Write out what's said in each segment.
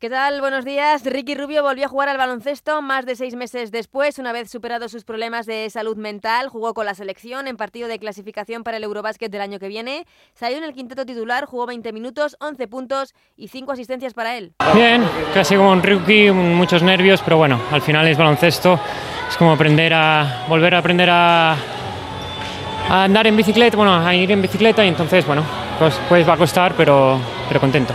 ¿Qué tal? Buenos días. Ricky Rubio volvió a jugar al baloncesto más de seis meses después, una vez superados sus problemas de salud mental. Jugó con la selección en partido de clasificación para el Eurobásquet del año que viene. Salió en el quinteto titular, jugó 20 minutos, 11 puntos y 5 asistencias para él. Bien, casi como un rookie, muchos nervios, pero bueno, al final es baloncesto. Es como aprender a volver a aprender a, andar en bicicleta, bueno, a ir en bicicleta y entonces, bueno, pues, pues va a costar, pero, pero contento.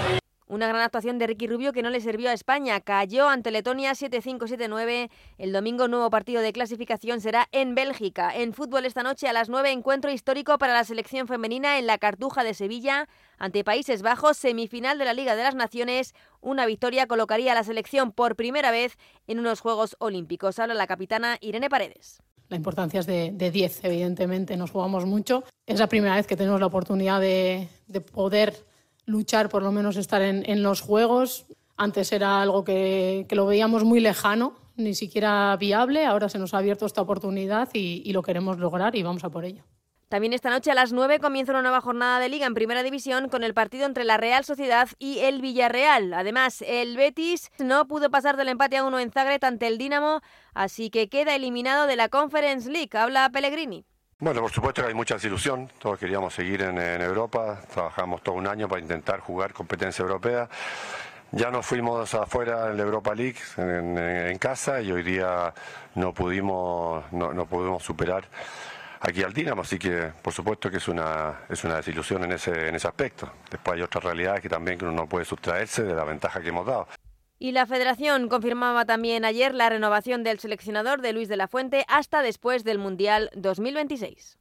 Una gran actuación de Ricky Rubio que no le sirvió a España. Cayó ante Letonia 7-5-7-9. El domingo nuevo partido de clasificación será en Bélgica. En fútbol esta noche a las 9 encuentro histórico para la selección femenina en la Cartuja de Sevilla ante Países Bajos, semifinal de la Liga de las Naciones. Una victoria colocaría a la selección por primera vez en unos Juegos Olímpicos. Habla la capitana Irene Paredes. La importancia es de, 10, evidentemente, nos jugamos mucho. Es la primera vez que tenemos la oportunidad de, de poder luchar, por lo menos estar en, los Juegos. Antes era algo que, lo veíamos muy lejano, ni siquiera viable. Ahora se nos ha abierto esta oportunidad y, lo queremos lograr y vamos a por ello. También esta noche a las 9 comienza una nueva jornada de liga en Primera División con el partido entre la Real Sociedad y el Villarreal. Además, el Betis no pudo pasar del empate a uno en Zagreb ante el Dinamo, así que queda eliminado de la Conference League. Habla Pellegrini. Bueno, por supuesto que hay mucha desilusión, todos queríamos seguir en, Europa, trabajamos todo un año para intentar jugar competencia europea. Ya nos fuimos afuera en la Europa League, en, casa, y hoy día no pudimos, no, pudimos superar aquí al Dinamo, así que por supuesto que es una, es una desilusión en ese, en ese aspecto. Después hay otras realidades que también uno no puede sustraerse de la ventaja que hemos dado. Y la federación confirmaba también ayer la renovación del seleccionador de Luis de la Fuente hasta después del Mundial 2026.